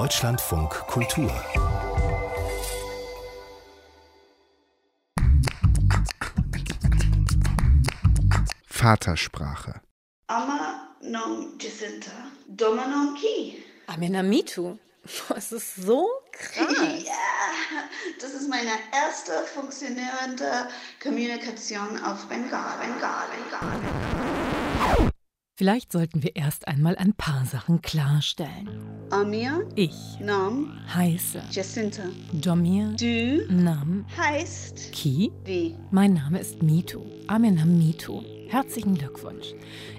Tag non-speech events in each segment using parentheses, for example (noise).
Deutschlandfunk Kultur. Vatersprache. Ama non Jacinta, Doma non Ki. Amenamitu. Das ist so krass. Ja, das ist meine erste funktionierende Kommunikation auf Bengal, Bengal, Bengal. Vielleicht sollten wir erst einmal ein paar Sachen klarstellen. Amir, Ich Nam, heiße Jacinta. Domir Du Nam heißt Ki. wie? Mein Name ist Mitu. Amenam Mitu. Herzlichen Glückwunsch.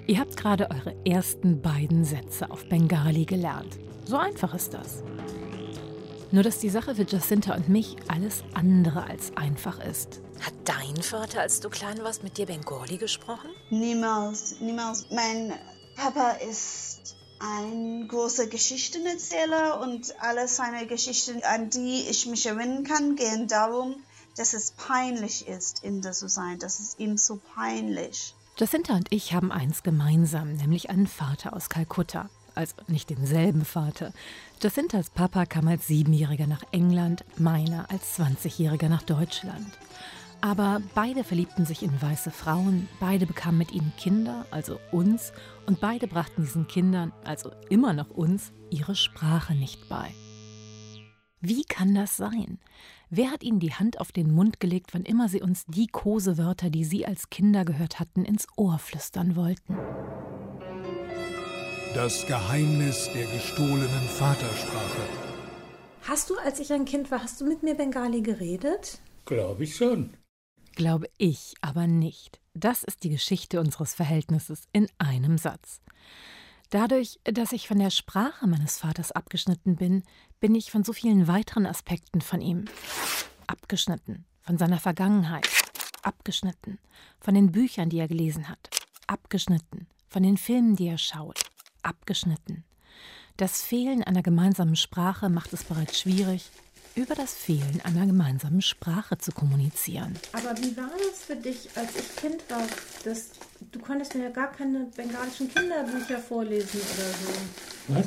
Ihr habt gerade eure ersten beiden Sätze auf Bengali gelernt. So einfach ist das. Nur dass die Sache für Jacinta und mich alles andere als einfach ist. Hat dein Vater, als du klein warst, mit dir Bengali gesprochen? Niemals, niemals. Mein Papa ist ein großer Geschichtenerzähler und alle seine Geschichten, an die ich mich erinnern kann, gehen darum, dass es peinlich ist, Inder zu sein. Das ist ihm so peinlich. Jacinta und ich haben eins gemeinsam, nämlich einen Vater aus Kalkutta. Also nicht denselben Vater. Jacintas Papa kam als Siebenjähriger nach England, meiner als 20-Jähriger nach Deutschland. Aber beide verliebten sich in weiße Frauen, beide bekamen mit ihnen Kinder, also uns, und beide brachten diesen Kindern, also immer noch uns, ihre Sprache nicht bei. Wie kann das sein? Wer hat ihnen die Hand auf den Mund gelegt, wann immer sie uns die Kosewörter, die sie als Kinder gehört hatten, ins Ohr flüstern wollten? Das Geheimnis der gestohlenen Vatersprache. Hast du, als ich ein Kind war, hast du mit mir Bengali geredet? Glaube ich schon. Glaube ich aber nicht. Das ist die Geschichte unseres Verhältnisses in einem Satz. Dadurch, dass ich von der Sprache meines Vaters abgeschnitten bin, bin ich von so vielen weiteren Aspekten von ihm abgeschnitten, von seiner Vergangenheit abgeschnitten, von den Büchern, die er gelesen hat, abgeschnitten, von den Filmen, die er schaut, abgeschnitten. Das Fehlen einer gemeinsamen Sprache macht es bereits schwierig, über das Fehlen einer gemeinsamen Sprache zu kommunizieren. Aber wie war das für dich, als ich Kind war? Das, du konntest mir ja gar keine bengalischen Kinderbücher vorlesen oder so. Was?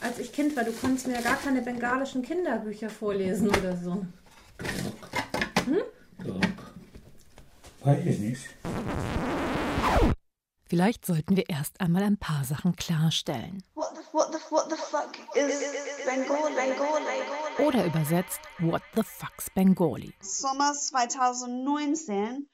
Als ich Kind war, du konntest mir ja gar keine bengalischen Kinderbücher vorlesen oder so. Doch. Weiß ich nicht. Vielleicht sollten wir erst einmal ein paar Sachen klarstellen. What the, what the, what the fuck is Bengal, Bengal, Bengal? Oder übersetzt, What the fuck's Bengali? Sommer 2019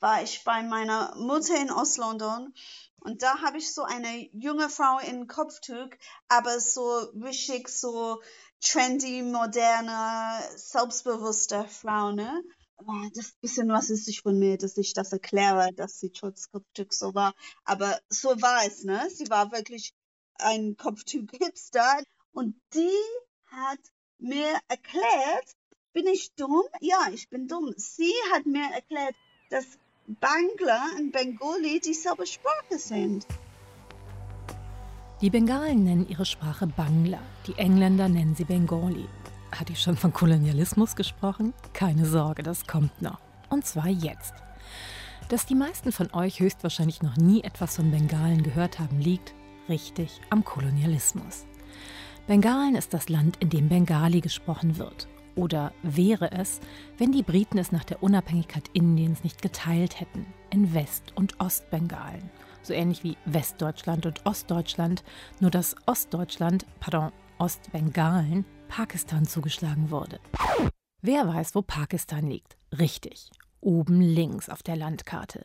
war ich bei meiner Mutter in Ostlondon und da habe ich so eine junge Frau in Kopftuch, aber so richtig so trendy, moderne, selbstbewusste Frau, ne? Ah, Das bisschen was ist sich von mir, dass ich das erkläre, dass sie trotz Kopftuch so war. Aber so war es, ne? Sie war wirklich ein Kopftuch-Hipster und die hat mir erklärt, bin ich dumm? Ja, ich bin dumm. Sie hat mir erklärt, dass Bangla und Bengali dieselbe Sprache sind. Die Bengalen nennen ihre Sprache Bangla, die Engländer nennen sie Bengali. Hatte ich schon von Kolonialismus gesprochen? Keine Sorge, das kommt noch. Und zwar jetzt. Dass die meisten von euch höchstwahrscheinlich noch nie etwas von Bengalen gehört haben, liegt richtig am Kolonialismus. Bengalen ist das Land, in dem Bengali gesprochen wird. Oder wäre es, wenn die Briten es nach der Unabhängigkeit Indiens nicht geteilt hätten, in West- und Ostbengalen. So ähnlich wie Westdeutschland und Ostdeutschland, nur dass Ostdeutschland, pardon, Ostbengalen, Pakistan zugeschlagen wurde. Wer weiß, wo Pakistan liegt? Richtig, oben links auf der Landkarte.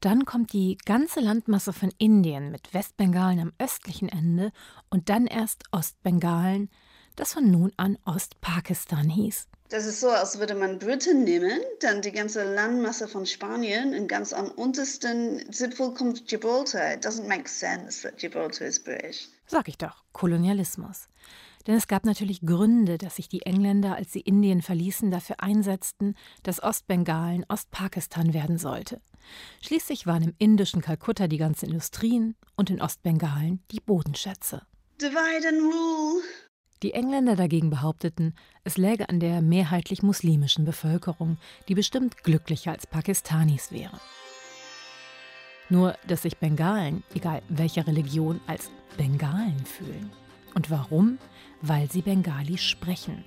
Dann kommt die ganze Landmasse von Indien mit Westbengalen am östlichen Ende und dann erst Ostbengalen, das von nun an Ostpakistan hieß. Das ist so, als würde man Britain nehmen, dann die ganze Landmasse von Spanien und ganz am untersten Zipfel kommt Gibraltar. It doesn't make sense that Gibraltar is British. Sag ich doch, Kolonialismus. Denn es gab natürlich Gründe, dass sich die Engländer, als sie Indien verließen, dafür einsetzten, dass Ostbengalen Ostpakistan werden sollte. Schließlich waren im indischen Kalkutta die ganzen Industrien und in Ostbengalen die Bodenschätze. Divide and rule. Die Engländer dagegen behaupteten, es läge an der mehrheitlich muslimischen Bevölkerung, die bestimmt glücklicher als Pakistanis wäre. Nur, dass sich Bengalen, egal welcher Religion, als Bengalen fühlen. Und warum? Weil sie Bengali sprechen.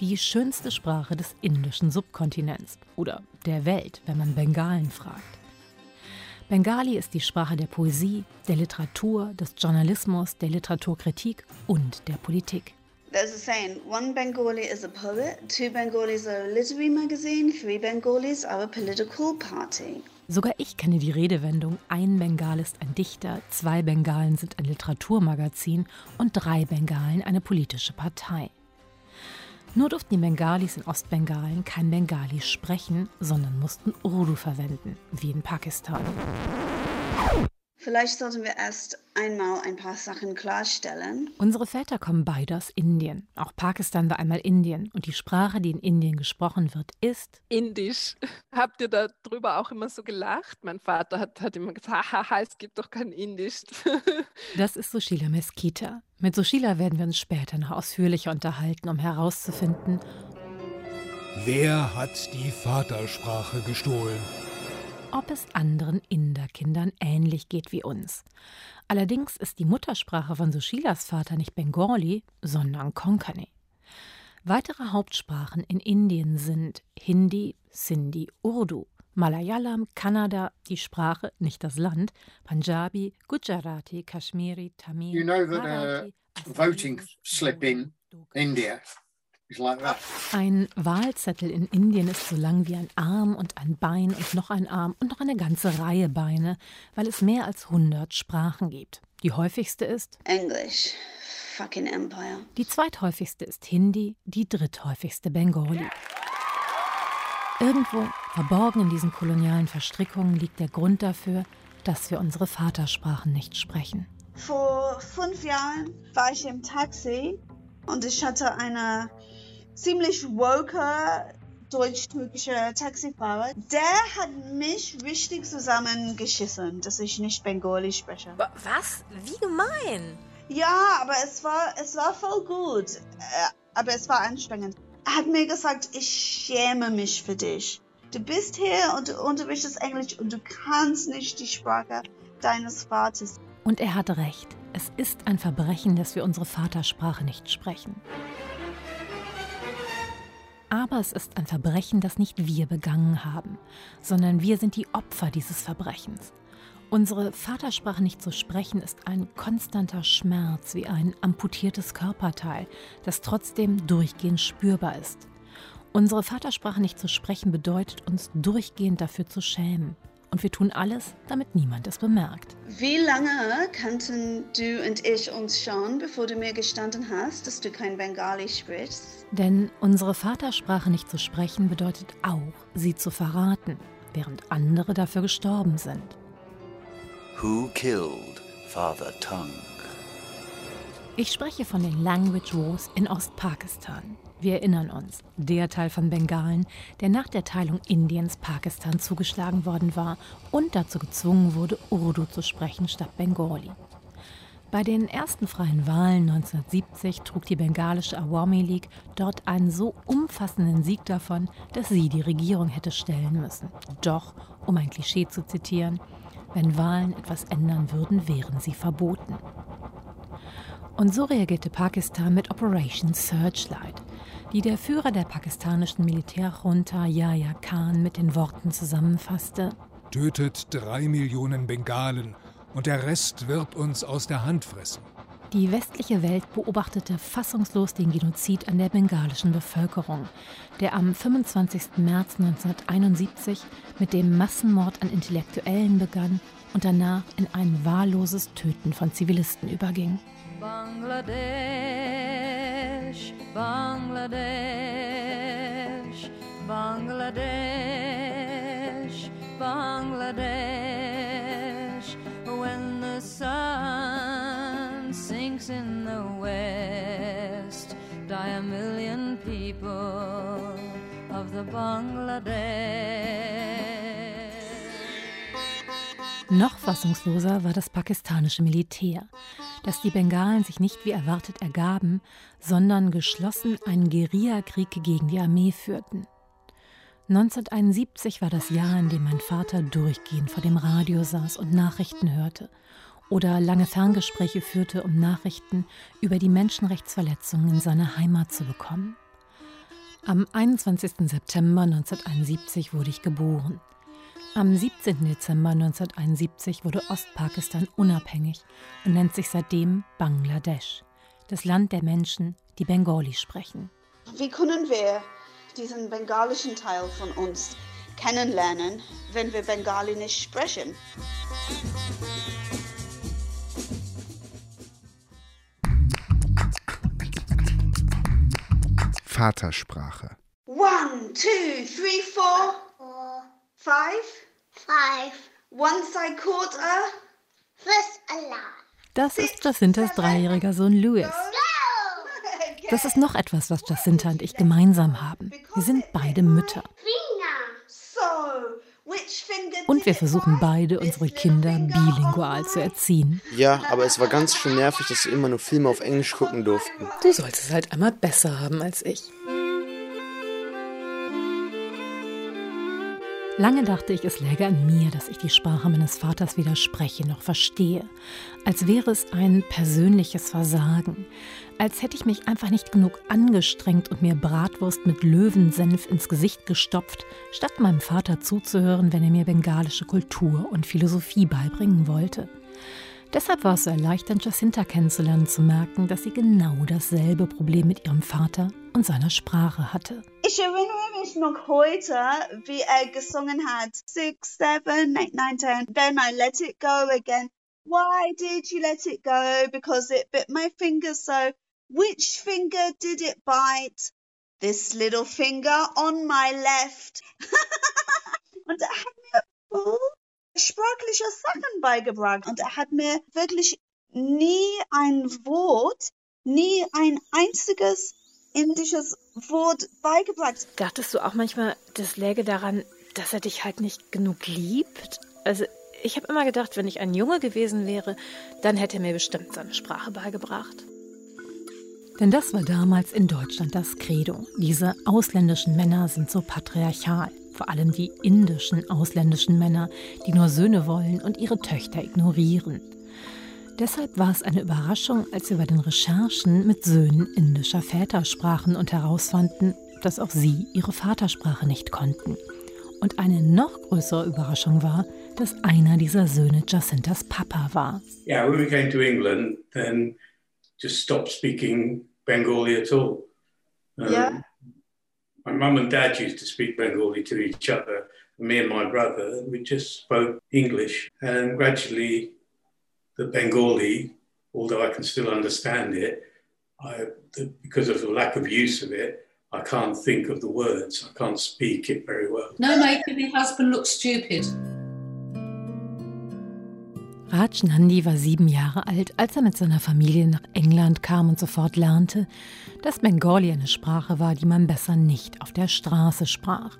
Die schönste Sprache des indischen Subkontinents oder der Welt, wenn man Bengalen fragt. Bengali ist die Sprache der Poesie, der Literatur, des Journalismus, der Literaturkritik und der Politik. There's a saying, one Bengali is a poet, two Bengalis are a literary magazine, three Bengalis are a political party. Sogar ich kenne die Redewendung, ein Bengal ist ein Dichter, zwei Bengalen sind ein Literaturmagazin und drei Bengalen eine politische Partei. Nur durften die Bengalis in Ostbengalen kein Bengali sprechen, sondern mussten Urdu verwenden, wie in Pakistan. Vielleicht sollten wir erst einmal ein paar Sachen klarstellen. Unsere Väter kommen beide aus Indien. Auch Pakistan war einmal Indien. Und die Sprache, die in Indien gesprochen wird, ist Indisch. (laughs) Habt ihr darüber auch immer so gelacht? Mein Vater hat, hat immer gesagt, haha, es gibt doch kein Indisch. (laughs) das ist Sushila Meskita. Mit Sushila werden wir uns später noch ausführlicher unterhalten, um herauszufinden, wer hat die Vatersprache gestohlen? Ob es anderen Inderkindern ähnlich geht wie uns. Allerdings ist die Muttersprache von Sushilas Vater nicht Bengali, sondern Konkani. Weitere Hauptsprachen in Indien sind Hindi, Sindhi, Urdu, Malayalam, Kannada, die Sprache, nicht das Land, Punjabi, Gujarati, Kashmiri, Tamil. You know that a voting slip in India ein Wahlzettel in Indien ist so lang wie ein Arm und ein Bein und noch ein Arm und noch eine ganze Reihe Beine, weil es mehr als 100 Sprachen gibt. Die häufigste ist Englisch. Fucking Empire. Die zweithäufigste ist Hindi, die dritthäufigste Bengali. Irgendwo, verborgen in diesen kolonialen Verstrickungen, liegt der Grund dafür, dass wir unsere Vatersprachen nicht sprechen. Vor fünf Jahren war ich im Taxi und ich hatte eine ziemlich woke deutsch-türkischer Taxifahrer. Der hat mich richtig zusammengeschissen, dass ich nicht Bengali spreche. Was? Wie gemein? Ja, aber es war, es war voll gut. Äh, aber es war anstrengend. Er hat mir gesagt, ich schäme mich für dich. Du bist hier und du unterrichtest Englisch und du kannst nicht die Sprache deines Vaters. Und er hat recht. Es ist ein Verbrechen, dass wir unsere Vatersprache nicht sprechen. Aber es ist ein Verbrechen, das nicht wir begangen haben, sondern wir sind die Opfer dieses Verbrechens. Unsere Vatersprache nicht zu sprechen ist ein konstanter Schmerz wie ein amputiertes Körperteil, das trotzdem durchgehend spürbar ist. Unsere Vatersprache nicht zu sprechen bedeutet uns durchgehend dafür zu schämen. Und wir tun alles, damit niemand es bemerkt. Wie lange kannten du und ich uns schon, bevor du mir gestanden hast, dass du kein Bengali sprichst? Denn unsere Vatersprache nicht zu sprechen bedeutet auch, sie zu verraten, während andere dafür gestorben sind. Who killed Father Tongue? Ich spreche von den Language Wars in Ostpakistan. Wir erinnern uns, der Teil von Bengalen, der nach der Teilung Indiens Pakistan zugeschlagen worden war und dazu gezwungen wurde, Urdu zu sprechen statt Bengali. Bei den ersten freien Wahlen 1970 trug die bengalische Awami League dort einen so umfassenden Sieg davon, dass sie die Regierung hätte stellen müssen. Doch, um ein Klischee zu zitieren, wenn Wahlen etwas ändern würden, wären sie verboten. Und so reagierte Pakistan mit Operation Searchlight, die der Führer der pakistanischen Militärjunta Yahya Khan mit den Worten zusammenfasste: Tötet drei Millionen Bengalen und der Rest wird uns aus der Hand fressen. Die westliche Welt beobachtete fassungslos den Genozid an der bengalischen Bevölkerung, der am 25. März 1971 mit dem Massenmord an Intellektuellen begann und danach in ein wahlloses Töten von Zivilisten überging. Bangladesh, Bangladesh, Bangladesh, Bangladesh. When the sun sinks in the west, die a million people of the Bangladesh. Noch fassungsloser war das pakistanische Militär, das die Bengalen sich nicht wie erwartet ergaben, sondern geschlossen einen Guerillakrieg gegen die Armee führten. 1971 war das Jahr, in dem mein Vater durchgehend vor dem Radio saß und Nachrichten hörte. oder lange Ferngespräche führte, um Nachrichten über die Menschenrechtsverletzungen in seiner Heimat zu bekommen. Am 21. September 1971 wurde ich geboren. Am 17. Dezember 1971 wurde Ostpakistan unabhängig und nennt sich seitdem Bangladesch, das Land der Menschen, die Bengali sprechen. Wie können wir diesen bengalischen Teil von uns kennenlernen, wenn wir Bengali nicht sprechen? Vatersprache. One, two, three, four, Five. five, One side quarter. first alarm. Das ist Jacintas dreijähriger Sohn Louis. Das ist noch etwas, was Jacinta und ich gemeinsam haben. Wir sind beide Mütter. So, which finger Und wir versuchen beide, unsere Kinder bilingual zu erziehen. Ja, aber es war ganz schön nervig, dass wir immer nur Filme auf Englisch gucken durften. Du sollst es halt einmal besser haben als ich. Lange dachte ich, es läge an mir, dass ich die Sprache meines Vaters weder spreche noch verstehe. Als wäre es ein persönliches Versagen. Als hätte ich mich einfach nicht genug angestrengt und mir Bratwurst mit Löwensenf ins Gesicht gestopft, statt meinem Vater zuzuhören, wenn er mir bengalische Kultur und Philosophie beibringen wollte. Deshalb war es so erleichternd, Jacinta kennenzulernen, zu merken, dass sie genau dasselbe Problem mit ihrem Vater und seiner Sprache hatte. Ich erinnere mich noch heute, wie er gesungen hat. Six, seven, eight, nine, ten. Then I let it go again. Why did you let it go? Because it bit my finger so. Which finger did it bite? This little finger on my left. (laughs) Und er hat mir so sprachliche Sachen beigebracht. Und er hat mir wirklich nie ein Wort, nie ein einziges indisches Wort beigebracht. Dachtest du auch manchmal, das läge daran, dass er dich halt nicht genug liebt? Also, ich habe immer gedacht, wenn ich ein Junge gewesen wäre, dann hätte er mir bestimmt seine Sprache beigebracht. Denn das war damals in Deutschland das Credo. Diese ausländischen Männer sind so patriarchal. Vor allem die indischen ausländischen Männer, die nur Söhne wollen und ihre Töchter ignorieren. Deshalb war es eine Überraschung, als wir bei den Recherchen mit Söhnen indischer Väter sprachen und herausfanden, dass auch sie ihre Vatersprache nicht konnten. Und eine noch größere Überraschung war, dass einer dieser Söhne Jacintas Papa war. Yeah, when we came to England, then just stopped speaking Bengali at all. Um, Yeah. My mum and dad used to speak Bengali to each other. Me and my brother, we just spoke English. And gradually, the Bengali, although I can still understand it, I, because of the lack of use of it, I can't think of the words. I can't speak it very well. No making the husband look stupid. Raj Nandi war sieben Jahre alt, als er mit seiner Familie nach England kam und sofort lernte, dass Bengali eine Sprache war, die man besser nicht auf der Straße sprach.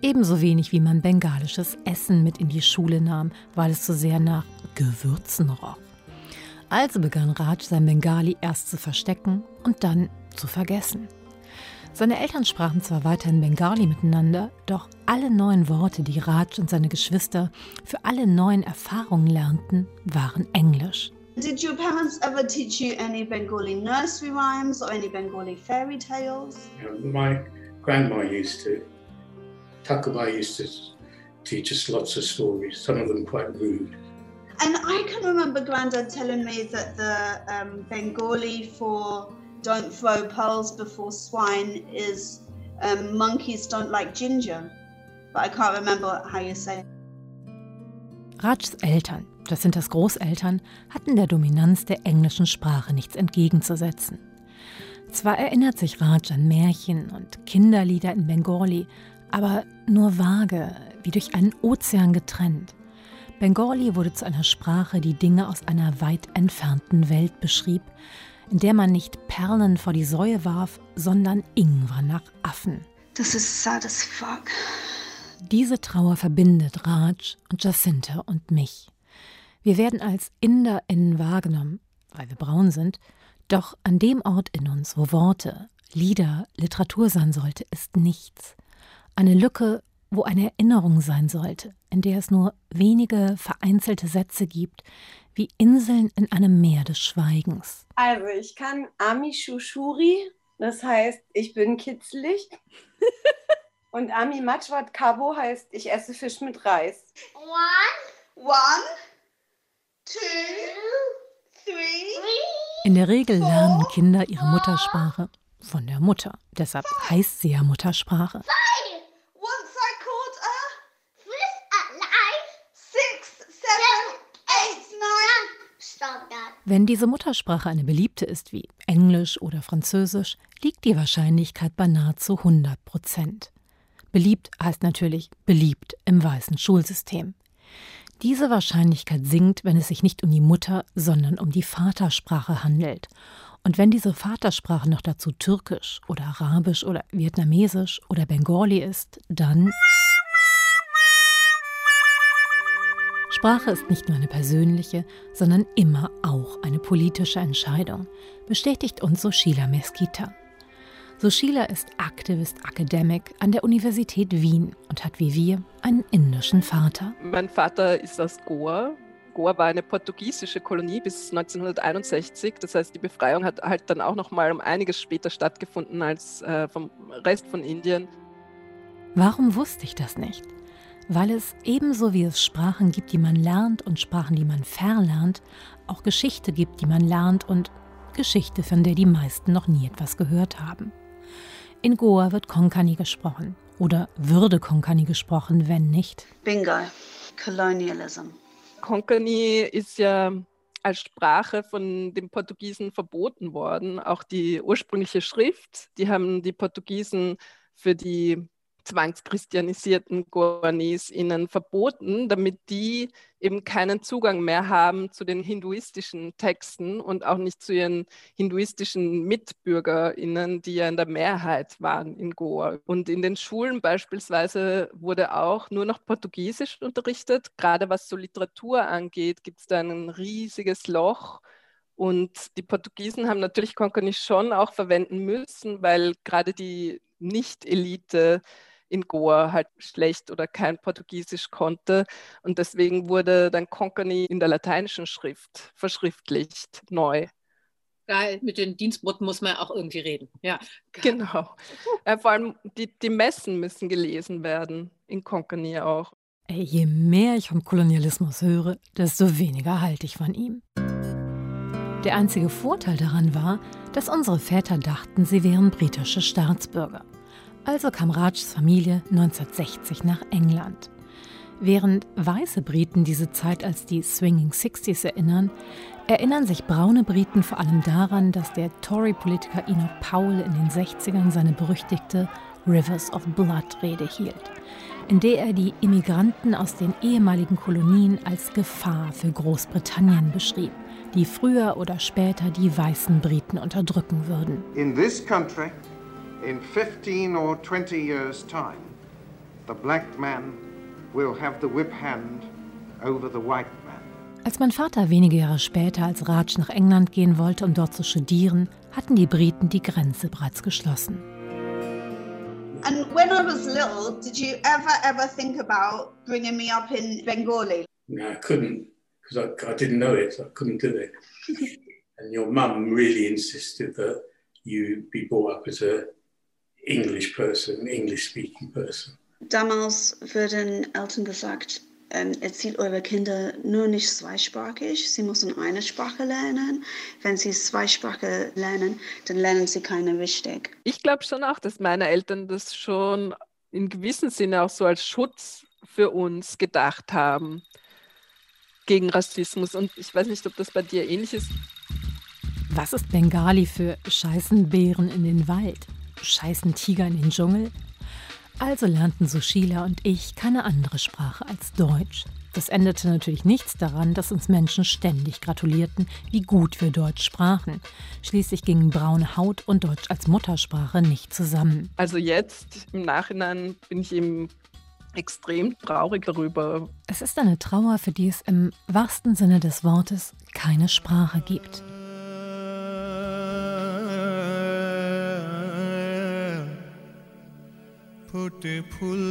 Ebenso wenig wie man bengalisches Essen mit in die Schule nahm, weil es so sehr nach Gewürzen roch. Also begann Raj sein Bengali erst zu verstecken und dann zu vergessen. Seine Eltern sprachen zwar weiterhin Bengali miteinander, doch alle neuen Worte, die Raj und seine Geschwister für alle neuen Erfahrungen lernten, waren Englisch. Did your parents ever teach you any Bengali nursery rhymes or any Bengali fairy tales? My grandma used to. Takabai used to teach us lots of stories, some of them quite rude. And I can remember Grandad telling me that the um, Bengali for don't throw pearls before swine is um, monkeys don't like ginger. But I can't remember how you say it. Rajs Eltern, das sind das Großeltern, hatten der Dominanz der englischen Sprache nichts entgegenzusetzen. Zwar erinnert sich Raj an Märchen und Kinderlieder in Bengali, aber nur vage, wie durch einen Ozean getrennt. Bengali wurde zu einer Sprache, die Dinge aus einer weit entfernten Welt beschrieb, in der man nicht Perlen vor die Säue warf, sondern Ingwer nach Affen. This is sad as fuck. Diese Trauer verbindet Raj und Jacinta und mich. Wir werden als InderInnen wahrgenommen, weil wir braun sind, doch an dem Ort in uns, wo Worte, Lieder, Literatur sein sollte, ist nichts. Eine Lücke, wo eine Erinnerung sein sollte, in der es nur wenige vereinzelte Sätze gibt, wie Inseln in einem Meer des Schweigens. Also, ich kann Ami Shushuri, das heißt, ich bin kitzlig. (laughs) Und Ami Machwat Kabo heißt, ich esse Fisch mit Reis. One, one, two, three. In der Regel lernen Kinder ihre Muttersprache von der Mutter. Deshalb heißt sie ja Muttersprache. Once I caught a fish alive. Six, seven, eight, nine. Stop that. Wenn diese Muttersprache eine beliebte ist wie Englisch oder Französisch, liegt die Wahrscheinlichkeit bei nahezu 100 Prozent. Beliebt heißt natürlich beliebt im weißen Schulsystem. Diese Wahrscheinlichkeit sinkt, wenn es sich nicht um die Mutter, sondern um die Vatersprache handelt. Und wenn diese Vatersprache noch dazu Türkisch oder Arabisch oder Vietnamesisch oder Bengali ist, dann Sprache ist nicht nur eine persönliche, sondern immer auch eine politische Entscheidung, bestätigt uns Soshila Mesquita. Soshila ist Activist Academic an der Universität Wien und hat wie wir einen indischen Vater. Mein Vater ist aus Goa. Goa war eine portugiesische Kolonie bis 1961. Das heißt, die Befreiung hat halt dann auch noch mal um einiges später stattgefunden als äh, vom Rest von Indien. Warum wusste ich das nicht? Weil es ebenso wie es Sprachen gibt, die man lernt und Sprachen, die man verlernt, auch Geschichte gibt, die man lernt und Geschichte, von der die meisten noch nie etwas gehört haben. In Goa wird Konkani gesprochen. Oder würde Konkani gesprochen, wenn nicht? Bingo. Colonialism. Konkani ist ja als Sprache von den Portugiesen verboten worden. Auch die ursprüngliche Schrift, die haben die Portugiesen für die zwangschristianisierten Goanis ihnen verboten, damit die eben keinen Zugang mehr haben zu den hinduistischen Texten und auch nicht zu ihren hinduistischen MitbürgerInnen, die ja in der Mehrheit waren in Goa. Und in den Schulen beispielsweise wurde auch nur noch Portugiesisch unterrichtet. Gerade was so Literatur angeht, gibt es da ein riesiges Loch. Und die Portugiesen haben natürlich Konkani schon auch verwenden müssen, weil gerade die Nicht-Elite in Goa halt schlecht oder kein Portugiesisch konnte. Und deswegen wurde dann Konkani in der lateinischen Schrift verschriftlicht, neu. Geil, mit den Dienstboten muss man auch irgendwie reden. Ja. Genau. Ja, vor allem die, die Messen müssen gelesen werden, in Konkani auch. Ey, je mehr ich vom Kolonialismus höre, desto weniger halte ich von ihm. Der einzige Vorteil daran war, dass unsere Väter dachten, sie wären britische Staatsbürger. Also kam Rajs Familie 1960 nach England. Während weiße Briten diese Zeit als die Swinging Sixties erinnern, erinnern sich braune Briten vor allem daran, dass der Tory-Politiker Enoch Powell in den 60ern seine berüchtigte Rivers of Blood Rede hielt, in der er die Immigranten aus den ehemaligen Kolonien als Gefahr für Großbritannien beschrieb, die früher oder später die weißen Briten unterdrücken würden. In this country in 15 or 20 years' time, the black man will have the whip hand over the white man. Als mein Vater wenige Jahre später als Raj nach England gehen wollte, um dort zu studieren, hatten die Briten die Grenze bereits geschlossen. And when I was little, did you ever, ever think about bringing me up in Bengali? No, I couldn't because I, I didn't know it. So I couldn't do it. (laughs) and your mum really insisted that you be brought up as a English person, English speaking person. Damals würden Eltern gesagt, ähm, erzählt eure Kinder nur nicht zweisprachig, sie müssen eine Sprache lernen. Wenn sie Zweisprache lernen, dann lernen sie keine richtig. Ich glaube schon auch, dass meine Eltern das schon in gewissem Sinne auch so als Schutz für uns gedacht haben gegen Rassismus. Und ich weiß nicht, ob das bei dir ähnlich ist. Was ist Bengali für Scheißenbären in den Wald? Scheißen Tiger in den Dschungel? Also lernten Sushila und ich keine andere Sprache als Deutsch. Das änderte natürlich nichts daran, dass uns Menschen ständig gratulierten, wie gut wir Deutsch sprachen. Schließlich gingen braune Haut und Deutsch als Muttersprache nicht zusammen. Also jetzt im Nachhinein bin ich eben extrem traurig darüber. Es ist eine Trauer, für die es im wahrsten Sinne des Wortes keine Sprache gibt. ফোটে ফুল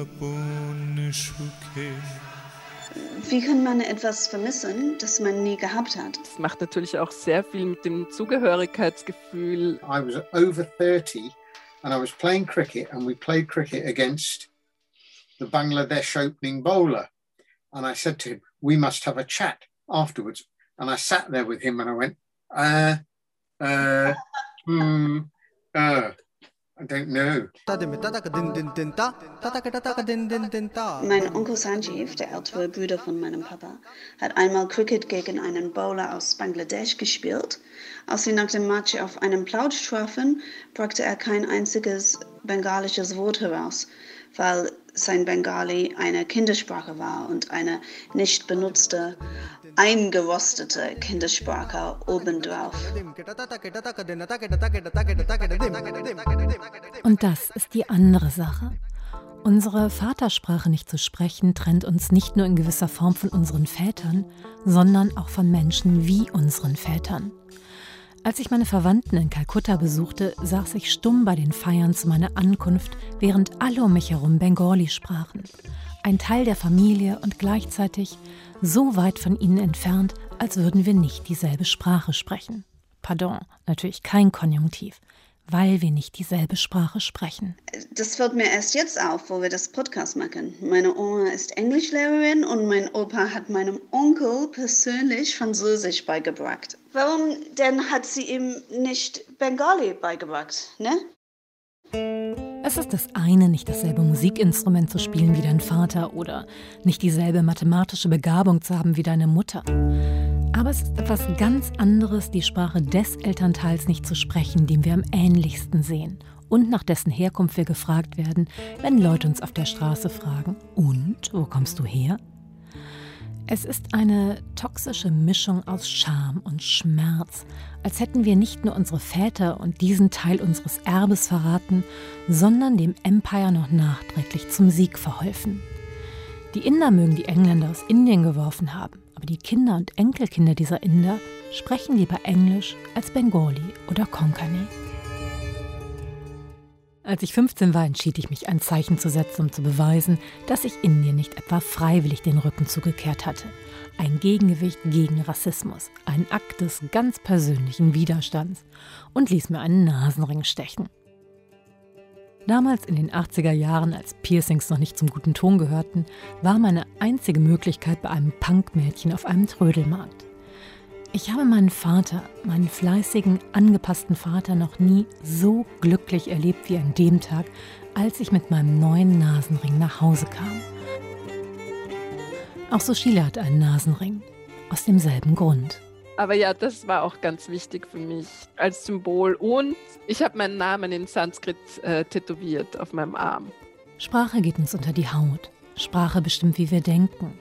আপন সুখে wie kann man etwas vermissen, das man nie gehabt hat? Das macht natürlich auch sehr viel mit dem Zugehörigkeitsgefühl. I was over 30 and I was playing cricket and we played cricket against the Bangladesh opening bowler. And I said to him, we must have a chat afterwards. And I sat there with him and I went, uh, uh, hmm, uh, I don't know. Mein Onkel Sanjeev, der ältere Bruder von meinem Papa, hat einmal Cricket gegen einen Bowler aus Bangladesch gespielt. Als sie nach dem Match auf einem Plausch trafen, brachte er kein einziges bengalisches Wort heraus, weil sein Bengali eine Kindersprache war und eine nicht benutzte, eingerostete Kindersprache obendrauf. Und das ist die andere Sache. Unsere Vatersprache nicht zu sprechen, trennt uns nicht nur in gewisser Form von unseren Vätern, sondern auch von Menschen wie unseren Vätern. Als ich meine Verwandten in Kalkutta besuchte, saß ich stumm bei den Feiern zu meiner Ankunft, während alle um mich herum Bengali sprachen. Ein Teil der Familie und gleichzeitig so weit von ihnen entfernt, als würden wir nicht dieselbe Sprache sprechen. Pardon, natürlich kein Konjunktiv, weil wir nicht dieselbe Sprache sprechen. Das fällt mir erst jetzt auf, wo wir das Podcast machen. Meine Oma ist Englischlehrerin und mein Opa hat meinem Onkel persönlich Französisch beigebracht. Warum denn hat sie ihm nicht Bengali beigebracht, ne? Es ist das eine, nicht dasselbe Musikinstrument zu spielen wie dein Vater oder nicht dieselbe mathematische Begabung zu haben wie deine Mutter. Aber es ist etwas ganz anderes, die Sprache des Elternteils nicht zu sprechen, dem wir am ähnlichsten sehen und nach dessen Herkunft wir gefragt werden, wenn Leute uns auf der Straße fragen, und wo kommst du her? Es ist eine toxische Mischung aus Scham und Schmerz, als hätten wir nicht nur unsere Väter und diesen Teil unseres Erbes verraten, sondern dem Empire noch nachträglich zum Sieg verholfen. Die Inder mögen die Engländer aus Indien geworfen haben, aber die Kinder und Enkelkinder dieser Inder sprechen lieber Englisch als Bengali oder Konkani. Als ich 15 war, entschied ich mich, ein Zeichen zu setzen, um zu beweisen, dass ich Indien nicht etwa freiwillig den Rücken zugekehrt hatte. Ein Gegengewicht gegen Rassismus, ein Akt des ganz persönlichen Widerstands und ließ mir einen Nasenring stechen. Damals in den 80er Jahren, als Piercings noch nicht zum guten Ton gehörten, war meine einzige Möglichkeit bei einem Punkmädchen auf einem Trödelmarkt. Ich habe meinen Vater, meinen fleißigen, angepassten Vater noch nie so glücklich erlebt wie an dem Tag, als ich mit meinem neuen Nasenring nach Hause kam. Auch Sushila hat einen Nasenring. Aus demselben Grund. Aber ja, das war auch ganz wichtig für mich als Symbol. Und ich habe meinen Namen in Sanskrit äh, tätowiert auf meinem Arm. Sprache geht uns unter die Haut. Sprache bestimmt, wie wir denken.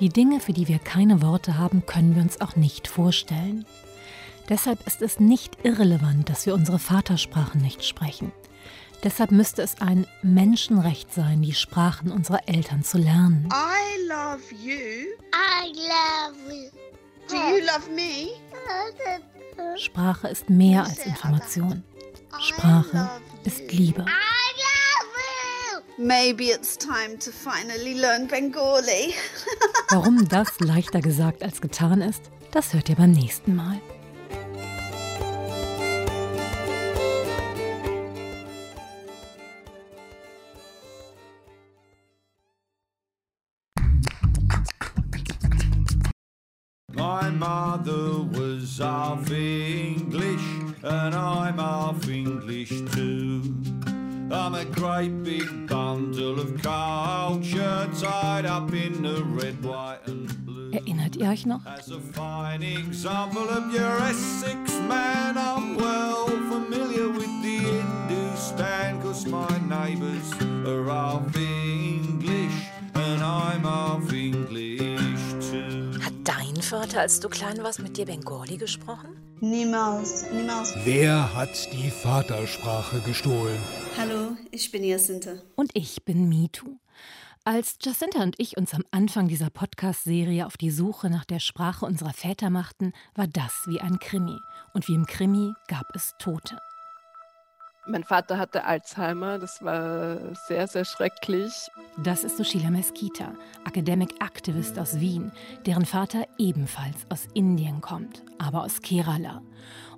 Die Dinge, für die wir keine Worte haben, können wir uns auch nicht vorstellen. Deshalb ist es nicht irrelevant, dass wir unsere Vatersprachen nicht sprechen. Deshalb müsste es ein Menschenrecht sein, die Sprachen unserer Eltern zu lernen. I love you. I love you. Do you love me? Sprache ist mehr als Information. Sprache ist Liebe. Maybe it's time to finally learn Bengali. (laughs) Warum das leichter gesagt als getan ist, das hört ihr beim nächsten Mal. My mother was half English, and I'm a great big bundle of culture tied up in the red, white, and blue. Erinnert ihr euch noch? As a fine example of your Essex man, I'm well familiar with the Hindustan, cause my neighbours are half English, and I'm half English dein Vater, als du klein warst, mit dir Bengali gesprochen? Niemals, niemals. Wer hat die Vatersprache gestohlen? Hallo, ich bin Jacinta. Und ich bin Mitu. Als Jacinta und ich uns am Anfang dieser Podcast-Serie auf die Suche nach der Sprache unserer Väter machten, war das wie ein Krimi. Und wie im Krimi gab es Tote. Mein Vater hatte Alzheimer, das war sehr, sehr schrecklich. Das ist Sushila Mesquita, Academic Activist aus Wien, deren Vater ebenfalls aus Indien kommt, aber aus Kerala.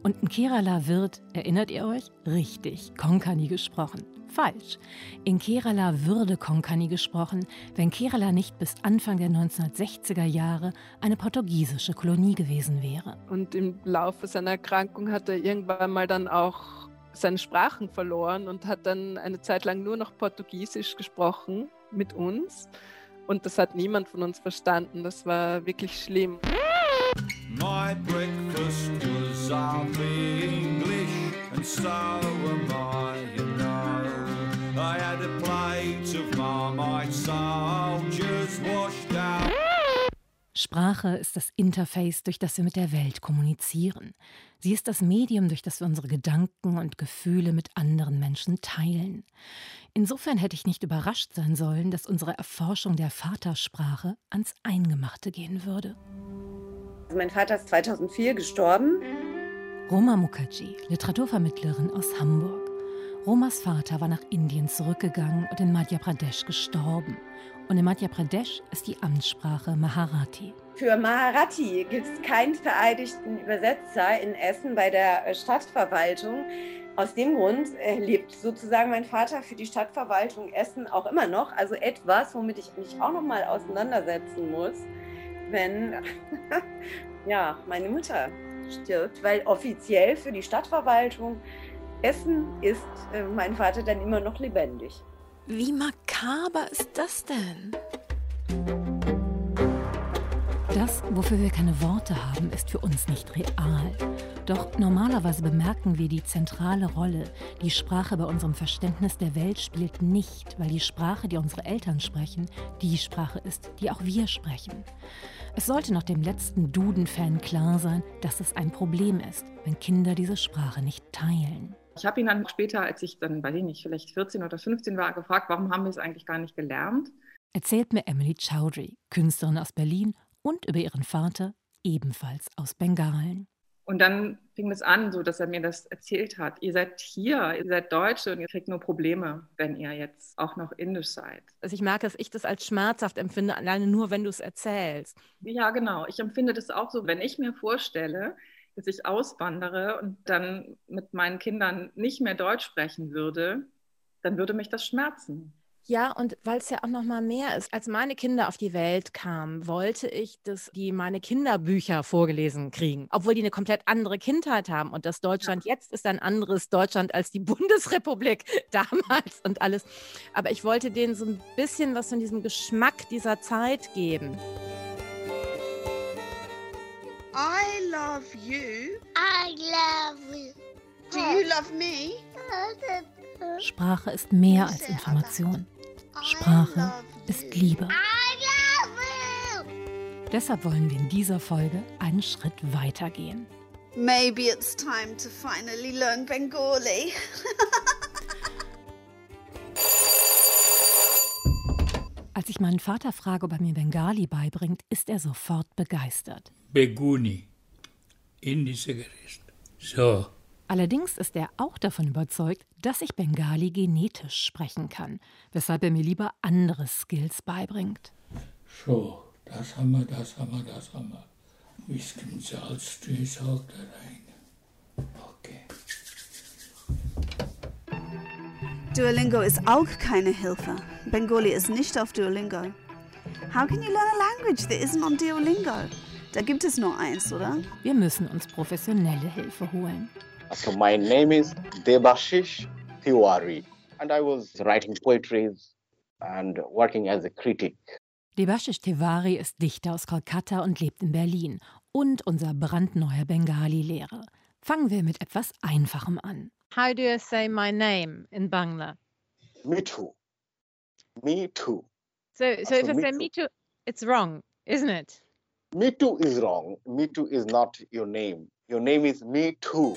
Und in Kerala wird, erinnert ihr euch, richtig Konkani gesprochen. Falsch. In Kerala würde Konkani gesprochen, wenn Kerala nicht bis Anfang der 1960er Jahre eine portugiesische Kolonie gewesen wäre. Und im Laufe seiner Erkrankung hat er irgendwann mal dann auch seine Sprachen verloren und hat dann eine Zeit lang nur noch Portugiesisch gesprochen mit uns. Und das hat niemand von uns verstanden. Das war wirklich schlimm. My breakfast was English and so am I, you know. I had a plate of Marmite soldiers washed out. Sprache ist das Interface, durch das wir mit der Welt kommunizieren. Sie ist das Medium, durch das wir unsere Gedanken und Gefühle mit anderen Menschen teilen. Insofern hätte ich nicht überrascht sein sollen, dass unsere Erforschung der Vatersprache ans Eingemachte gehen würde. Also mein Vater ist 2004 gestorben. Roma Mukherjee, Literaturvermittlerin aus Hamburg. Romas Vater war nach Indien zurückgegangen und in Madhya Pradesh gestorben. Und in Madhya Pradesh ist die Amtssprache Maharati. Für Maharati gibt es keinen vereidigten Übersetzer in Essen bei der äh, Stadtverwaltung. Aus dem Grund äh, lebt sozusagen mein Vater für die Stadtverwaltung Essen auch immer noch. Also etwas, womit ich mich auch noch mal auseinandersetzen muss, wenn (laughs) ja, meine Mutter stirbt. Weil offiziell für die Stadtverwaltung Essen ist äh, mein Vater dann immer noch lebendig. Wie makaber ist das denn? Das, wofür wir keine Worte haben, ist für uns nicht real. Doch normalerweise bemerken wir die zentrale Rolle, die Sprache bei unserem Verständnis der Welt spielt nicht, weil die Sprache, die unsere Eltern sprechen, die Sprache ist, die auch wir sprechen. Es sollte noch dem letzten Duden-Fan klar sein, dass es ein Problem ist, wenn Kinder diese Sprache nicht teilen. Ich habe ihn dann später, als ich dann, weiß ich nicht, vielleicht 14 oder 15 war, gefragt, warum haben wir es eigentlich gar nicht gelernt? Erzählt mir Emily Chowdhury, Künstlerin aus Berlin und über ihren Vater, ebenfalls aus Bengalen. Und dann fing es an, so dass er mir das erzählt hat. Ihr seid hier, ihr seid Deutsche und ihr kriegt nur Probleme, wenn ihr jetzt auch noch indisch seid. Also ich merke, dass ich das als schmerzhaft empfinde, alleine nur, wenn du es erzählst. Ja, genau. Ich empfinde das auch so, wenn ich mir vorstelle, dass ich auswandere und dann mit meinen Kindern nicht mehr Deutsch sprechen würde, dann würde mich das schmerzen. Ja, und weil es ja auch noch mal mehr ist. Als meine Kinder auf die Welt kamen, wollte ich, dass die meine Kinderbücher vorgelesen kriegen, obwohl die eine komplett andere Kindheit haben. Und das Deutschland ja. jetzt ist ein anderes Deutschland als die (laughs) Bundesrepublik damals und alles. Aber ich wollte denen so ein bisschen was von diesem Geschmack dieser Zeit geben. I love you. I love you. Do you love me? Sprache ist mehr als Information. Sprache ist Liebe. Deshalb wollen wir in dieser Folge einen Schritt weiter gehen. Maybe it's time to finally learn Bengali. (laughs) Als ich meinen Vater frage, ob er mir Bengali beibringt, ist er sofort begeistert. Beguni, indische Gericht. So. Allerdings ist er auch davon überzeugt, dass ich Bengali genetisch sprechen kann, weshalb er mir lieber andere Skills beibringt. So, das haben wir, das haben wir, das haben wir. Whisky, Salz, Streusel da rein. Okay. Duolingo ist auch keine Hilfe. Bengali ist nicht auf Duolingo. How can you learn a language that isn't on Duolingo? Da gibt es nur eins, oder? Wir müssen uns professionelle Hilfe holen. So my name is Debashish Tiwari and I was writing poetry and working as a critic. Debashish Tiwari ist Dichter aus Kolkata und lebt in Berlin und unser brandneuer Bengali-Lehrer. Fangen wir mit etwas Einfachem an. How do I say my name in Bangla? Me too. Me too. So, so, so if I say me too, it's wrong, isn't it? Me too is wrong. Me too is not your name. Your name is me too.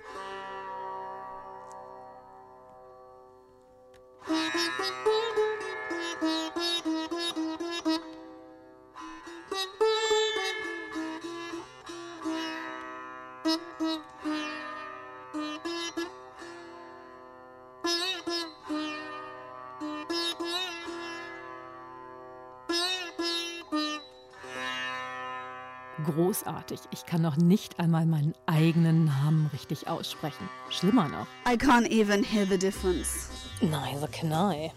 großartig. Ich kann noch nicht einmal meinen eigenen Namen richtig aussprechen. Schlimmer noch. I can't even hear the difference. Neither can I.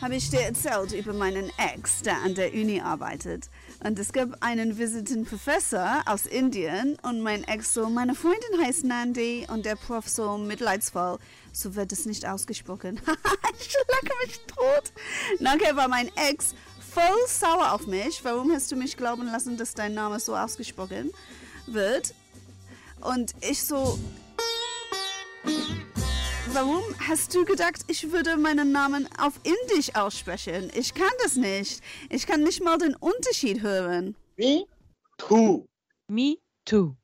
Habe ich dir erzählt über meinen Ex, der an der Uni arbeitet. Und es gab einen visitenden Professor aus Indien und mein Ex so, meine Freundin heißt Nandi und der Prof so mitleidsvoll. So wird es nicht ausgesprochen. (laughs) ich lacke mich tot. Nachher war mein Ex voll sauer auf mich. Warum hast du mich glauben lassen, dass dein Name so ausgesprochen wird? Und ich so, warum hast du gedacht, ich würde meinen Namen auf Indisch aussprechen? Ich kann das nicht. Ich kann nicht mal den Unterschied hören. Me too. Me too.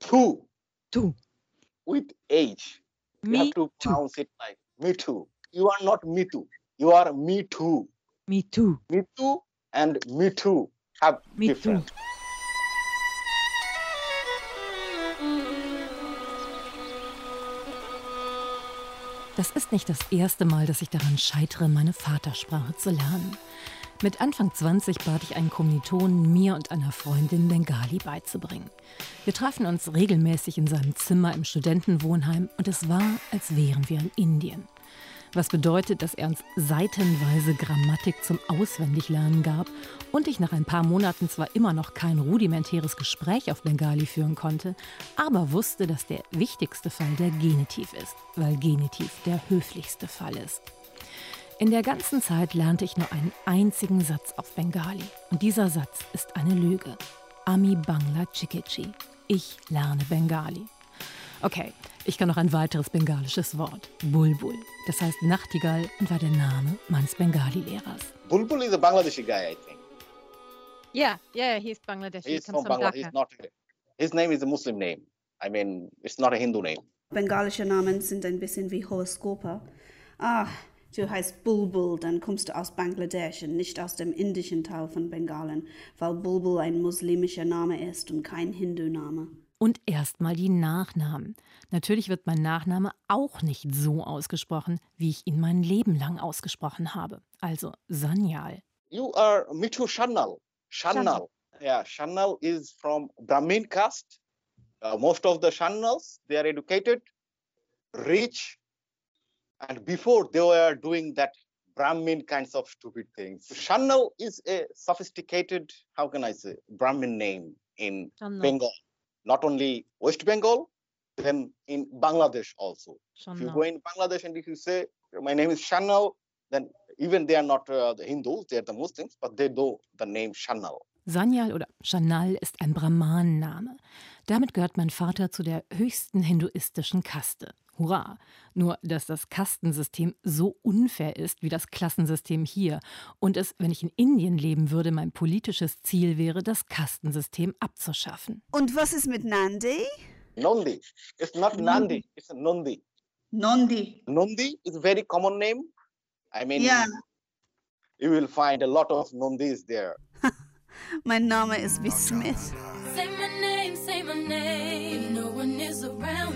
Two. Two. With H. You Me have to pronounce it like me too. You are not me too. You are me too. Me too. Me too and me too have Me different. Das ist nicht das erste Mal, dass ich daran scheitere, meine Vatersprache zu lernen. Mit Anfang 20 bat ich einen Kommilitonen, mir und einer Freundin Bengali beizubringen. Wir trafen uns regelmäßig in seinem Zimmer im Studentenwohnheim und es war, als wären wir in Indien. Was bedeutet, dass er uns seitenweise Grammatik zum Auswendiglernen gab und ich nach ein paar Monaten zwar immer noch kein rudimentäres Gespräch auf Bengali führen konnte, aber wusste, dass der wichtigste Fall der Genitiv ist, weil Genitiv der höflichste Fall ist. In der ganzen Zeit lernte ich nur einen einzigen Satz auf Bengali. Und dieser Satz ist eine Lüge. Ami Bangla Chikechi. Ich lerne Bengali. Okay, ich kann noch ein weiteres bengalisches Wort. Bulbul. Das heißt Nachtigall und war der Name meines Bengali-Lehrers. Bulbul is a Bangladeshi guy, I think. Yeah, yeah, he's Bangladeshi. He's comes from from Bangladesh. He's not. His name is a Muslim name. I mean, it's not a Hindu name. Bengalische Namen sind ein bisschen wie Horoskope. Ah, du heißt Bulbul, dann kommst du aus Bangladesch und nicht aus dem indischen Teil von Bengalen, weil Bulbul ein muslimischer Name ist und kein Hindu-Name. Und erstmal die Nachnamen. Natürlich wird mein Nachname auch nicht so ausgesprochen, wie ich ihn mein Leben lang ausgesprochen habe. Also Sanyal. You are Mitu Shannal. Shannal. Yeah, Shannal is from Brahmin caste. Uh, most of the Shannals, they are educated, rich, and before they were doing that Brahmin kinds of stupid things. Shannal is a sophisticated, how can I say, Brahmin name in Shannal. Bengal. Not only West Bengal, then in Bangladesh also. If you go in Bangladesh and if you say, my name is Shannal, then even they are not uh, the Hindus, they are the Muslims, but they know the name Shannal. Sanyal oder Chanal ist ein Brahmanenname. Damit gehört mein Vater zu der höchsten hinduistischen Kaste. Hurra! Nur, dass das Kastensystem so unfair ist wie das Klassensystem hier und es, wenn ich in Indien leben würde, mein politisches Ziel wäre, das Kastensystem abzuschaffen. Und was ist mit Nandi? Nondi. It's not Nandi, it's Nondi. Nondi. Nondi is a very common name. I mean, Yeah. you will find a lot of Nondis there. (laughs) Mein Name ist wie Smith. Say my name, say my name. No one is around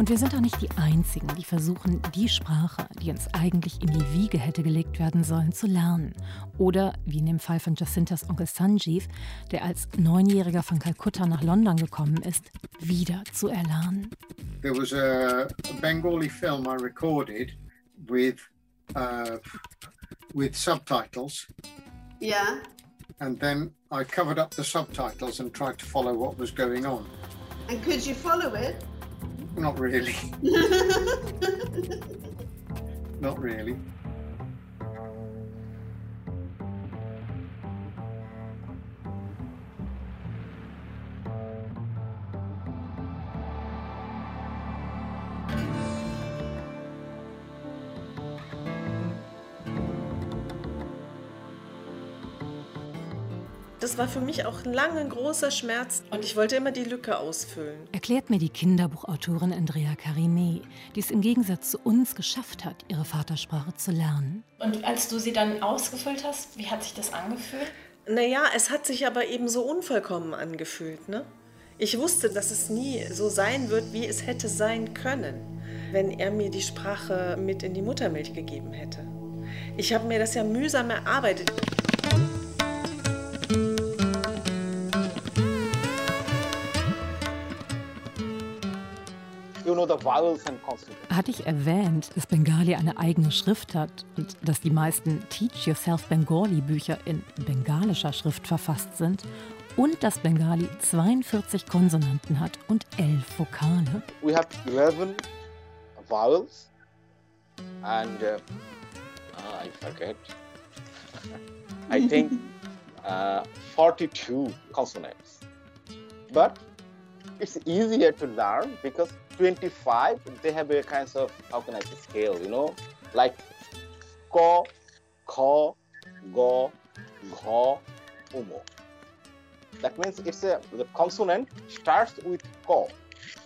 Und wir sind auch nicht die Einzigen, die versuchen, die Sprache, die uns eigentlich in die Wiege hätte gelegt werden sollen, zu lernen. Oder, wie in dem Fall von Jacintas Onkel Sanjeev, der als Neunjähriger von Kalkutta nach London gekommen ist, wieder zu erlernen. There was a, a Bengali film I recorded with uh, with subtitles, Yeah. and then I covered up the subtitles and tried to follow what was going on. And could you follow it? Not really. (laughs) Not really. War für mich auch lange ein großer Schmerz und ich wollte immer die Lücke ausfüllen. Erklärt mir die Kinderbuchautorin Andrea Karimé, die es im Gegensatz zu uns geschafft hat, ihre Vatersprache zu lernen. Und als du sie dann ausgefüllt hast, wie hat sich das angefühlt? Naja, es hat sich aber eben so unvollkommen angefühlt. Ne? Ich wusste, dass es nie so sein wird, wie es hätte sein können, wenn er mir die Sprache mit in die Muttermilch gegeben hätte. Ich habe mir das ja mühsam erarbeitet. Hatte ich erwähnt, dass Bengali eine eigene Schrift hat und dass die meisten Teach Yourself Bengali Bücher in bengalischer Schrift verfasst sind und dass Bengali 42 Konsonanten hat und 11 Vokale? We have 11 vowels and uh, ah, I forget. (laughs) I think uh, 42 consonants. But it's easier to learn because 25 they have a kind of how can I say scale, you know, like ko, kho, go, gho, umo. That means it's a the consonant starts with ko.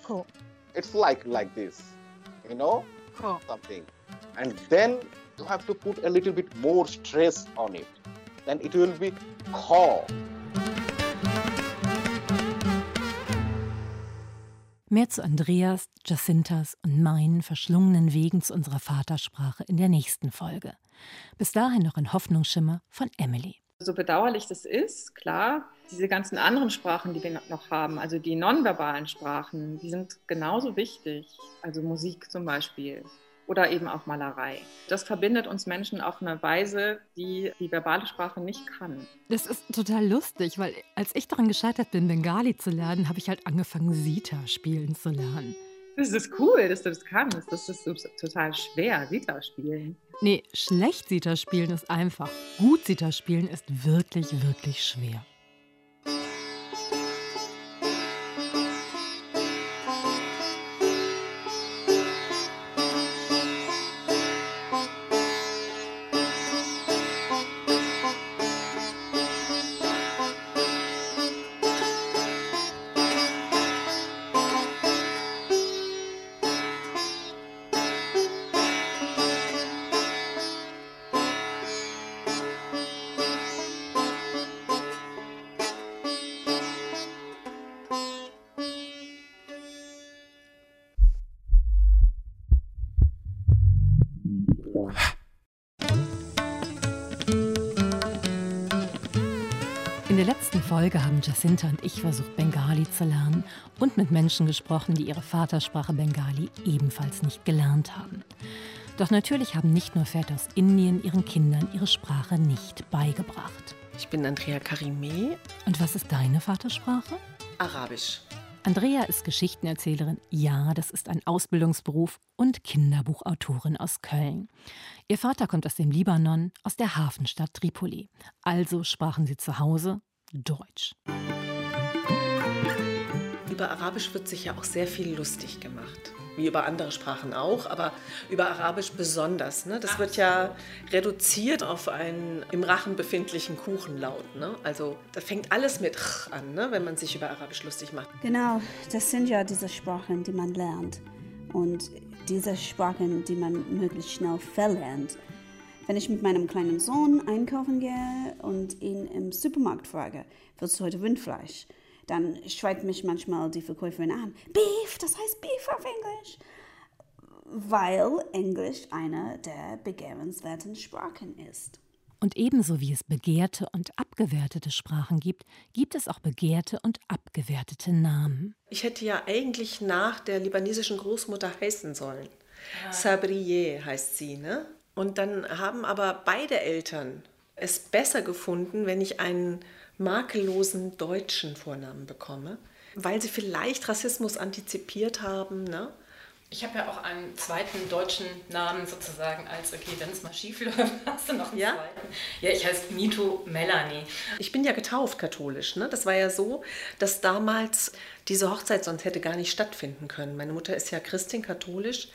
Ko. It's like like this, you know, Ko. something, and then you have to put a little bit more stress on it. Then it will be kho. Mehr zu Andreas, Jacintas und meinen verschlungenen Wegen zu unserer Vatersprache in der nächsten Folge. Bis dahin noch ein Hoffnungsschimmer von Emily. So bedauerlich das ist, klar, diese ganzen anderen Sprachen, die wir noch haben, also die nonverbalen Sprachen, die sind genauso wichtig. Also Musik zum Beispiel oder eben auch Malerei. Das verbindet uns Menschen auf eine Weise, die die verbale Sprache nicht kann. Das ist total lustig, weil als ich daran gescheitert bin, Bengali zu lernen, habe ich halt angefangen, Sita spielen zu lernen. Das ist cool, dass du das kannst. Das ist total schwer, Sita spielen. Nee, schlecht Sita spielen ist einfach. Gut Sita spielen ist wirklich, wirklich schwer. In der letzten Folge haben Jacinta und ich versucht, Bengali zu lernen und mit Menschen gesprochen, die ihre Vatersprache Bengali ebenfalls nicht gelernt haben. Doch natürlich haben nicht nur Väter aus Indien ihren Kindern ihre Sprache nicht beigebracht. Ich bin Andrea Karimé. Und was ist deine Vatersprache? Arabisch. Andrea ist Geschichtenerzählerin, ja, das ist ein Ausbildungsberuf und Kinderbuchautorin aus Köln. Ihr Vater kommt aus dem Libanon, aus der Hafenstadt Tripoli. Also sprachen sie zu Hause Deutsch. Über Arabisch wird sich ja auch sehr viel lustig gemacht. Wie über andere Sprachen auch, aber über Arabisch besonders. Ne? Das wird ja reduziert auf einen im Rachen befindlichen Kuchenlaut. Ne? Also da fängt alles mit ch an, ne? wenn man sich über Arabisch lustig macht. Genau, das sind ja diese Sprachen, die man lernt. Und diese Sprachen, die man möglichst schnell verlernt. Wenn ich mit meinem kleinen Sohn einkaufen gehe und ihn im Supermarkt frage, willst du heute Rindfleisch? Dann schreit mich manchmal die Verkäuferin an, Beef, das heißt Beef auf Englisch. Weil Englisch eine der begehrenswerten Sprachen ist. Und ebenso wie es begehrte und abgewertete Sprachen gibt, gibt es auch begehrte und abgewertete Namen. Ich hätte ja eigentlich nach der libanesischen Großmutter heißen sollen. Sabriye heißt sie, ne? Und dann haben aber beide Eltern es besser gefunden, wenn ich einen makellosen deutschen Vornamen bekomme, weil sie vielleicht Rassismus antizipiert haben, ne? Ich habe ja auch einen zweiten deutschen Namen sozusagen als, okay, wenn es mal schief (laughs) läuft, hast du noch einen Ja? zweiten. Ja, ich heiße Mito Melanie. Ich bin ja getauft katholisch. Ne? Das war ja so, dass damals diese Hochzeit sonst hätte gar nicht stattfinden können. Meine Mutter ist ja Christin katholisch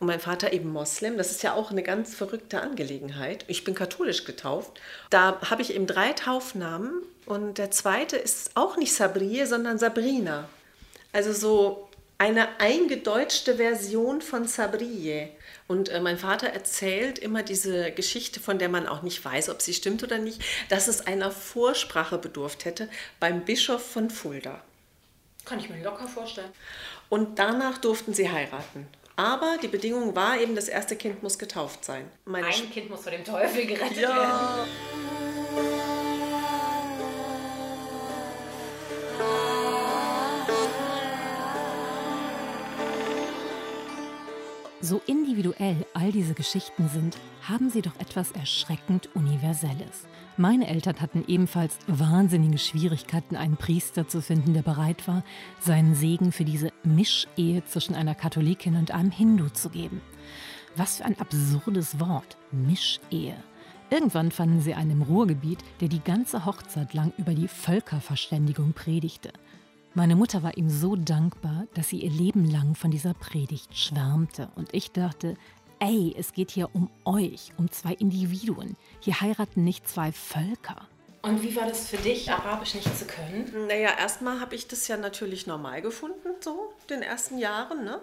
und mein Vater eben Moslem. Das ist ja auch eine ganz verrückte Angelegenheit. Ich bin katholisch getauft. Da habe ich eben drei Taufnamen und der zweite ist auch nicht Sabriye, sondern Sabrina. Also so eine eingedeutschte Version von Sabriye. Und äh, mein Vater erzählt immer diese Geschichte, von der man auch nicht weiß, ob sie stimmt oder nicht, dass es einer Vorsprache bedurft hätte beim Bischof von Fulda. Kann ich mir locker vorstellen. Und danach durften sie heiraten. Aber die Bedingung war eben, das erste Kind muss getauft sein. Meine Ein Kind muss vor dem Teufel gerettet Ja. werden. So individuell all diese Geschichten sind, haben sie doch etwas erschreckend Universelles. Meine Eltern hatten ebenfalls wahnsinnige Schwierigkeiten, einen Priester zu finden, der bereit war, seinen Segen für diese Mischehe zwischen einer Katholikin und einem Hindu zu geben. Was für ein absurdes Wort, Mischehe. Irgendwann fanden sie einen im Ruhrgebiet, der die ganze Hochzeit lang über die Völkerverständigung predigte. Meine Mutter war ihm so dankbar, dass sie ihr Leben lang von dieser Predigt schwärmte. Und ich dachte, ey, es geht hier um euch, um zwei Individuen. Hier heiraten nicht zwei Völker. Und wie war das für dich, Arabisch nicht zu können? Naja, erstmal habe ich das ja natürlich normal gefunden, so in den ersten Jahren, ne?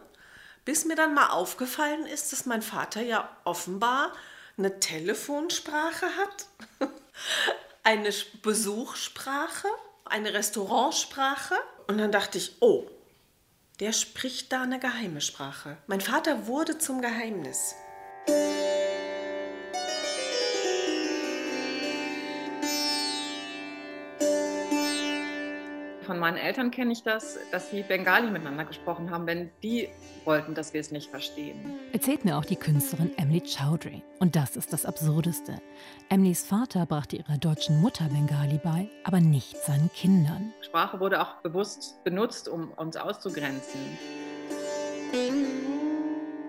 Bis mir dann mal aufgefallen ist, dass mein Vater ja offenbar eine Telefonsprache hat, (laughs) eine Besuchssprache, eine Restaurantsprache. Und dann dachte ich, oh, der spricht da eine geheime Sprache. Mein Vater wurde zum Geheimnis. Von meinen Eltern kenne ich das, dass sie Bengali miteinander gesprochen haben, wenn die wollten, dass wir es nicht verstehen. Erzählt mir auch die Künstlerin Emily Chowdhury. Und das ist das Absurdeste. Emilys Vater brachte ihrer deutschen Mutter Bengali bei, aber nicht seinen Kindern. Sprache wurde auch bewusst benutzt, um uns auszugrenzen.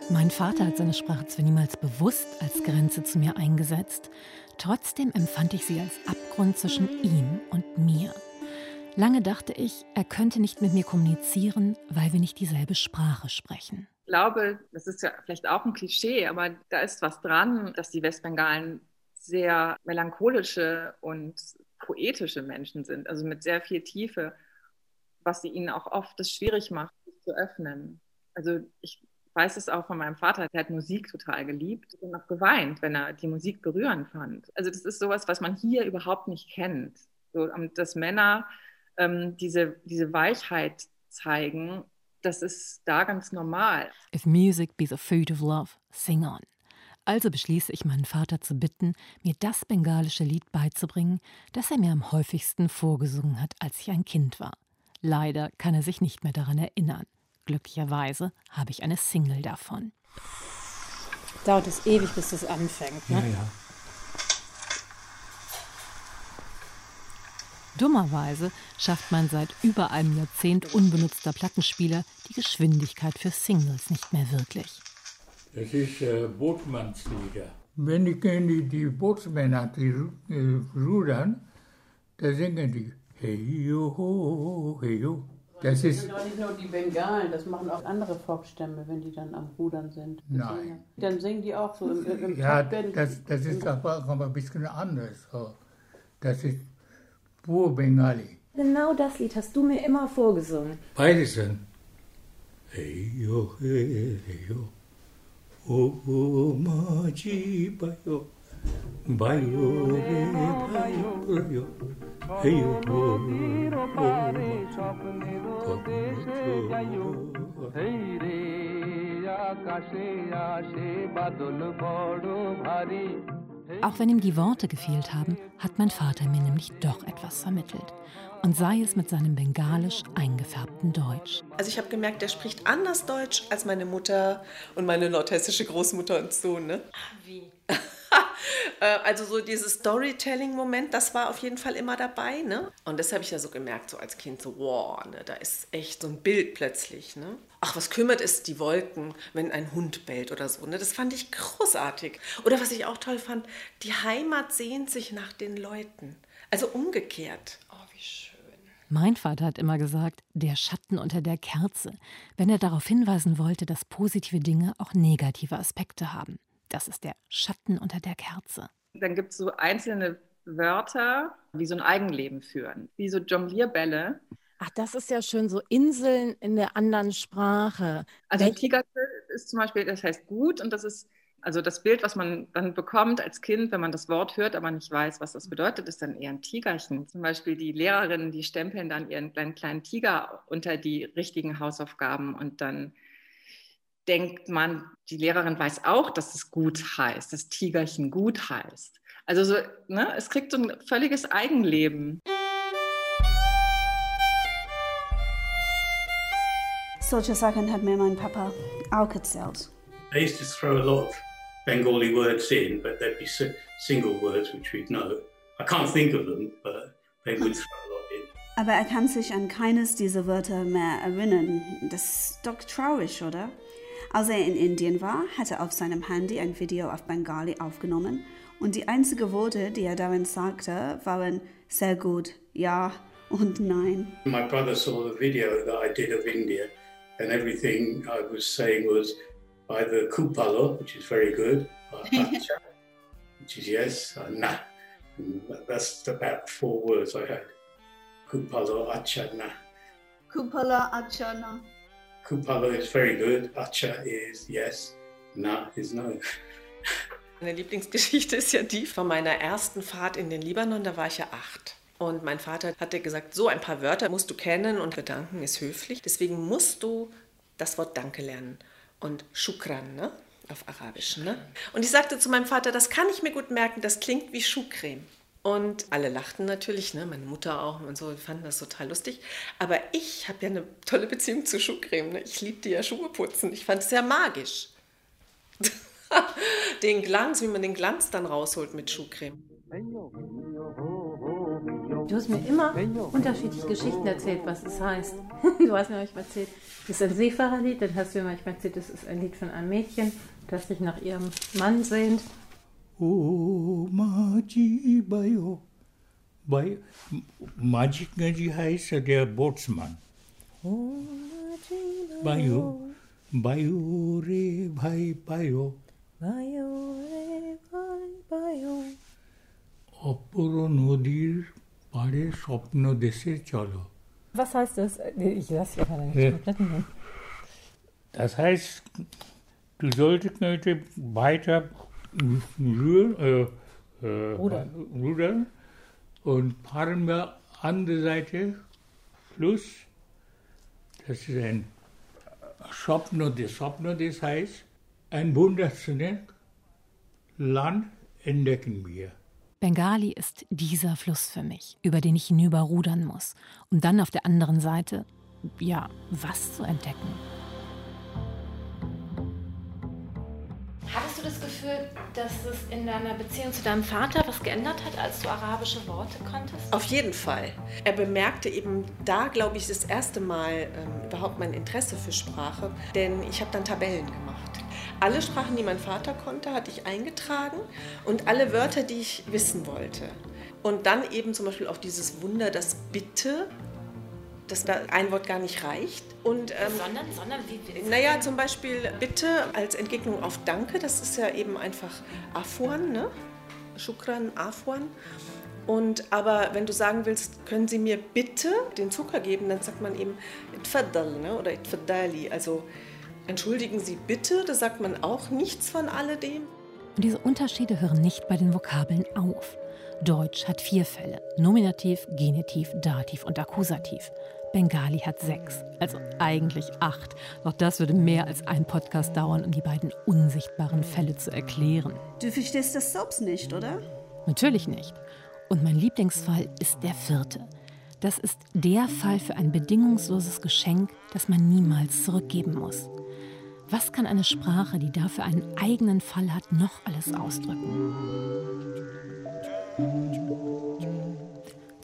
Mein Vater hat seine Sprache zwar niemals bewusst als Grenze zu mir eingesetzt, trotzdem empfand ich sie als Abgrund zwischen ihm und mir. Lange dachte ich, er könnte nicht mit mir kommunizieren, weil wir nicht dieselbe Sprache sprechen. Ich glaube, das ist ja vielleicht auch ein Klischee, aber da ist was dran, dass die Westbengalen sehr melancholische und poetische Menschen sind, also mit sehr viel Tiefe, was sie ihnen auch oft das schwierig macht, sich zu öffnen. Also ich weiß es auch von meinem Vater, der hat Musik total geliebt und auch geweint, wenn er die Musik berührend fand. Also das ist sowas, was man hier überhaupt nicht kennt. So, ähm, dass Männer ähm, diese, diese Weichheit zeigen, das ist da ganz normal. If music be the food of love, sing on. Also beschließe ich meinen Vater zu bitten, mir das bengalische Lied beizubringen, das er mir am häufigsten vorgesungen hat, als ich ein Kind war. Leider kann er sich nicht mehr daran erinnern. Glücklicherweise habe ich eine Single davon. Dauert es ewig, bis das anfängt. Ne? Ja, ja. Dummerweise schafft man seit über einem Jahrzehnt unbenutzter Plattenspieler die Geschwindigkeit für Singles nicht mehr wirklich. Das ist äh, Bootsmannslieder. Wenn die, die, die Bootsmänner die äh, rudern, da singen die Hey yo ho, hey yo. Das ist, sind auch nicht nur die Bengalen, das machen auch andere Volksstämme, wenn die dann am Rudern sind. Nein. Dann singen die auch so im, im, ja, das, das ist aber, aber ein bisschen anders. so. Das ist pur Bengali. Genau das Lied hast du mir immer vorgesungen. Beides sind. Hey yo, hey, hey yo. Oh, oh, maji bayo. Bayo, re, bayo, yo. Hey yo, oh, Auch wenn ihm die Worte gefehlt haben, hat mein Vater mir nämlich doch etwas vermittelt. Und sei es mit seinem bengalisch eingefärbten Deutsch. Also ich habe gemerkt, der spricht anders Deutsch als meine Mutter und meine nordhessische Großmutter und so. Ne? Wie? (laughs) (laughs) Äh, also so dieses Storytelling-Moment, das war auf jeden Fall immer dabei. Ne? Und das habe ich ja so gemerkt, so als Kind, so wow, ne, da ist echt so ein Bild plötzlich. Ne? Ach, was kümmert es die Wolken, wenn ein Hund bellt oder so. Ne? Das fand ich großartig. Oder was ich auch toll fand, die Heimat sehnt sich nach den Leuten. Also umgekehrt. Oh, wie schön. Mein Vater hat immer gesagt, der Schatten unter der Kerze, wenn er darauf hinweisen wollte, dass positive Dinge auch negative Aspekte haben. Das ist der Schatten unter der Kerze. Dann gibt es so einzelne Wörter, die so ein Eigenleben führen, wie so Jonglierbälle. Ach, das ist ja schön, so Inseln in der anderen Sprache. Also Welch- Tigerke ist zum Beispiel, das heißt gut und das ist, also das Bild, was man dann bekommt als Kind, wenn man das Wort hört, aber nicht weiß, was das bedeutet, ist dann eher ein Tigerchen. Zum Beispiel die Lehrerinnen, die stempeln dann ihren kleinen, kleinen Tiger unter die richtigen Hausaufgaben und dann denkt man, die Lehrerin weiß auch, dass es gut heißt, dass Tigerchen gut heißt. Also so, ne, es kriegt so ein völliges Eigenleben. Solche Sachen hat mir mein Papa auch erzählt. They used to throw a lot of Bengali words in, but there'd be si- single words which we'd know. I can't think of them, but they would throw a lot in. Aber er kann sich an keines dieser Wörter mehr erinnern. Das ist doch traurig, oder? Als er in Indien war, hat er auf seinem Handy ein Video auf Bengali aufgenommen und die einzigen Worte, die er darin sagte, waren sehr gut, ja und nein. My brother saw the video that I did of India, and everything I was saying was either kupalo, which is very good, or (laughs) acha, which is yes, or na. And that's about four words I had. Kupalo, acha, na. Kupala Achana. Kupalo is very good, acha is yes, na is no. Meine Lieblingsgeschichte ist ja die von meiner ersten Fahrt in den Libanon, da war ich ja acht. Und mein Vater hatte gesagt, so ein paar Wörter musst du kennen und bedanken ist höflich. Deswegen musst du das Wort Danke lernen. Und Shukran, ne? Auf Arabisch, ne? Und ich sagte zu meinem Vater, das kann ich mir gut merken, das klingt wie Schuhcreme. Und alle lachten natürlich, ne? meine Mutter auch und so, fanden das total lustig. Aber ich habe ja eine tolle Beziehung zu Schuhcreme. Ne? Ich liebte ja Schuhe putzen. Ich fand es sehr magisch. (laughs) den Glanz, wie man den Glanz dann rausholt mit Schuhcreme. Du hast mir immer unterschiedliche Geschichten erzählt, was es heißt. (laughs) Du hast mir manchmal erzählt, das ist ein Seefahrerlied, dann hast du mir manchmal erzählt, das ist ein Lied von einem Mädchen, das sich nach ihrem Mann sehnt. ओ माझी bio bye माझी गाजी आहे सध्या बोट्समान ओ bio bio रे भाई पायो বায়ো রে ভাই বায়ো অপর নদীর পাড়ে স্বপ্ন দেশে চলো Was heißt das? Ich lasse ja gerade nicht komplett nehmen. Das heißt, du solltest heute weiter rühren, äh, äh, Rudern. rudern und fahren wir andere Seite Fluss. Das ist ein Schopnodes. Schopnodes heißt, ein wunderschönes Land entdecken wir. Bengali ist dieser Fluss für mich, über den ich hinüberrudern muss, um dann auf der anderen Seite, ja, was zu entdecken. Das Gefühl, dass es in deiner Beziehung zu deinem Vater was geändert hat, als du arabische Worte konntest? Auf jeden Fall. Er bemerkte eben da, glaube ich, das erste Mal ähm, überhaupt mein Interesse für Sprache, denn ich habe dann Tabellen gemacht. Alle Sprachen, die mein Vater konnte, hatte ich eingetragen und alle Wörter, die ich wissen wollte. Und dann eben zum Beispiel auch dieses Wunder, das Bitte, dass da ein Wort gar nicht reicht. Und, ähm, sondern, sondern wie? naja, zum Beispiel Bitte als Entgegnung auf Danke, das ist ja eben einfach Afwan, ne? Shukran, Afwan. Und aber wenn du sagen willst, können Sie mir bitte den Zucker geben, dann sagt man eben Itfaddal ne? oder Itfaddali. Also entschuldigen Sie bitte, da sagt man auch nichts von alledem. Und diese Unterschiede hören nicht bei den Vokabeln auf. Deutsch hat vier Fälle: Nominativ, Genitiv, Dativ und Akkusativ. Bengali hat sechs, also eigentlich acht. Doch das würde mehr als ein Podcast dauern, um die beiden unsichtbaren Fälle zu erklären. Du verstehst das selbst nicht, oder? Natürlich nicht. Und mein Lieblingsfall ist der vierte. Das ist der Fall für ein bedingungsloses Geschenk, das man niemals zurückgeben muss. Was kann eine Sprache, die dafür einen eigenen Fall hat, noch alles ausdrücken?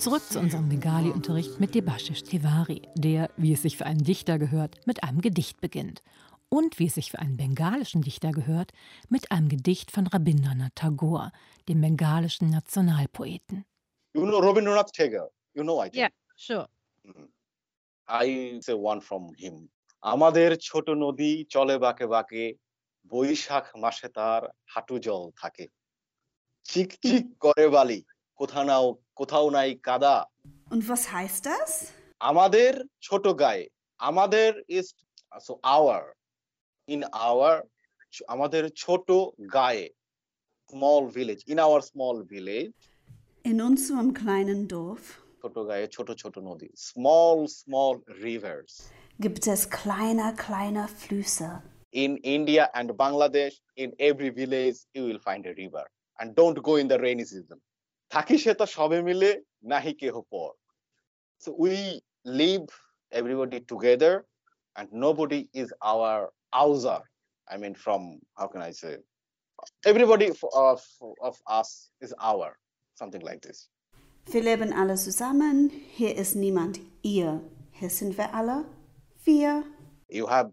Zurück zu unserem Bengali-Unterricht mit Debashish Tiwari, der, wie es sich für einen Dichter gehört, mit einem Gedicht beginnt. Und wie es sich für einen bengalischen Dichter gehört, mit einem Gedicht von Rabindranath Tagore, dem bengalischen Nationalpoeten. You know Rabindranath Tagore? You know, I think. Yeah, sure. I say one from him. আমাদের ছোট নদী চলে বাঁকে বাঁকে বৈশাখ মাসে তার হাঁটু জল থাকে চিক চিক করে বালি কোথাও নাও কোথাও নাই কাদা Und was heißt das? আমাদের ছোট গায়ে আমাদের is so our in our আমাদের ছোট গায়ে small village in our small village In unserem kleinen Dorf ছোট গায়ে ছোট ছোট নদী small small rivers gibt es kleine, kleine Flüsse. in India and Bangladesh, in every village, you will find a river. And don't go in the rainy season. থাকি সে তো সবে মিলে নাহি কেহ পর so we live everybody together and nobody is our ouser i mean from how can i say everybody f- of, of us is our something like this Wir leben alle zusammen. Hier ist niemand ihr. Hier sind wir alle wir. you have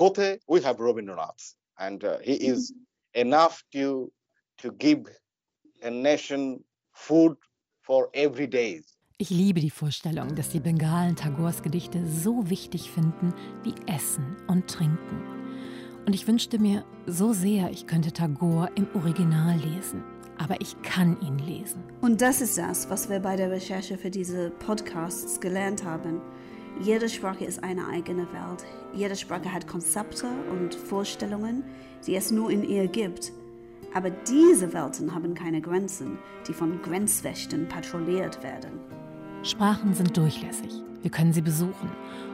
Goethe, we have Rabindranath, and uh, he is enough to to give a nation food for every day. Ich liebe die Vorstellung, dass die Bengalen Tagores Gedichte so wichtig finden wie Essen und Trinken. Und ich wünschte mir so sehr, ich könnte Tagore im Original lesen. Aber ich kann ihn lesen. Und das ist das, was wir bei der Recherche für diese Podcasts gelernt haben. Jede Sprache ist eine eigene Welt. Jede Sprache hat Konzepte und Vorstellungen, die es nur in ihr gibt. Aber diese Welten haben keine Grenzen, die von Grenzwächtern patrouilliert werden. Sprachen sind durchlässig. Wir können sie besuchen.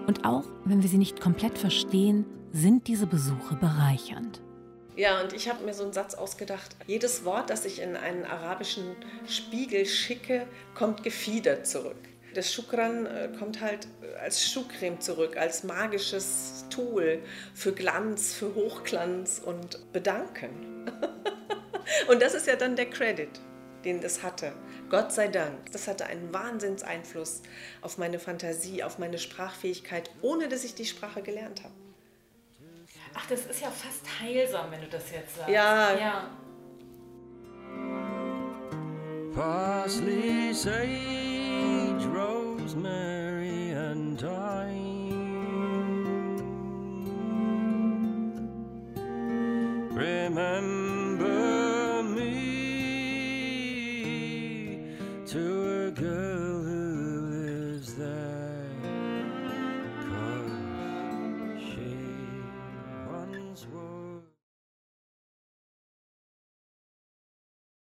Und auch wenn wir sie nicht komplett verstehen, sind diese Besuche bereichernd. Ja, und ich habe mir so einen Satz ausgedacht. Jedes Wort, das ich in einen arabischen Spiegel schicke, kommt gefiedert zurück. Das Shukran äh, kommt halt als Schuhcreme zurück, als magisches Tool für Glanz, für Hochglanz und Bedanken. (laughs) und das ist ja dann der Credit, den das hatte. Gott sei Dank. Das hatte einen Wahnsinnseinfluss auf meine Fantasie, auf meine Sprachfähigkeit, ohne dass ich die Sprache gelernt habe. Ach, das ist ja fast heilsam, wenn du das jetzt sagst. Ja. ja. Parsley, sage, rosemary, and thyme. Remember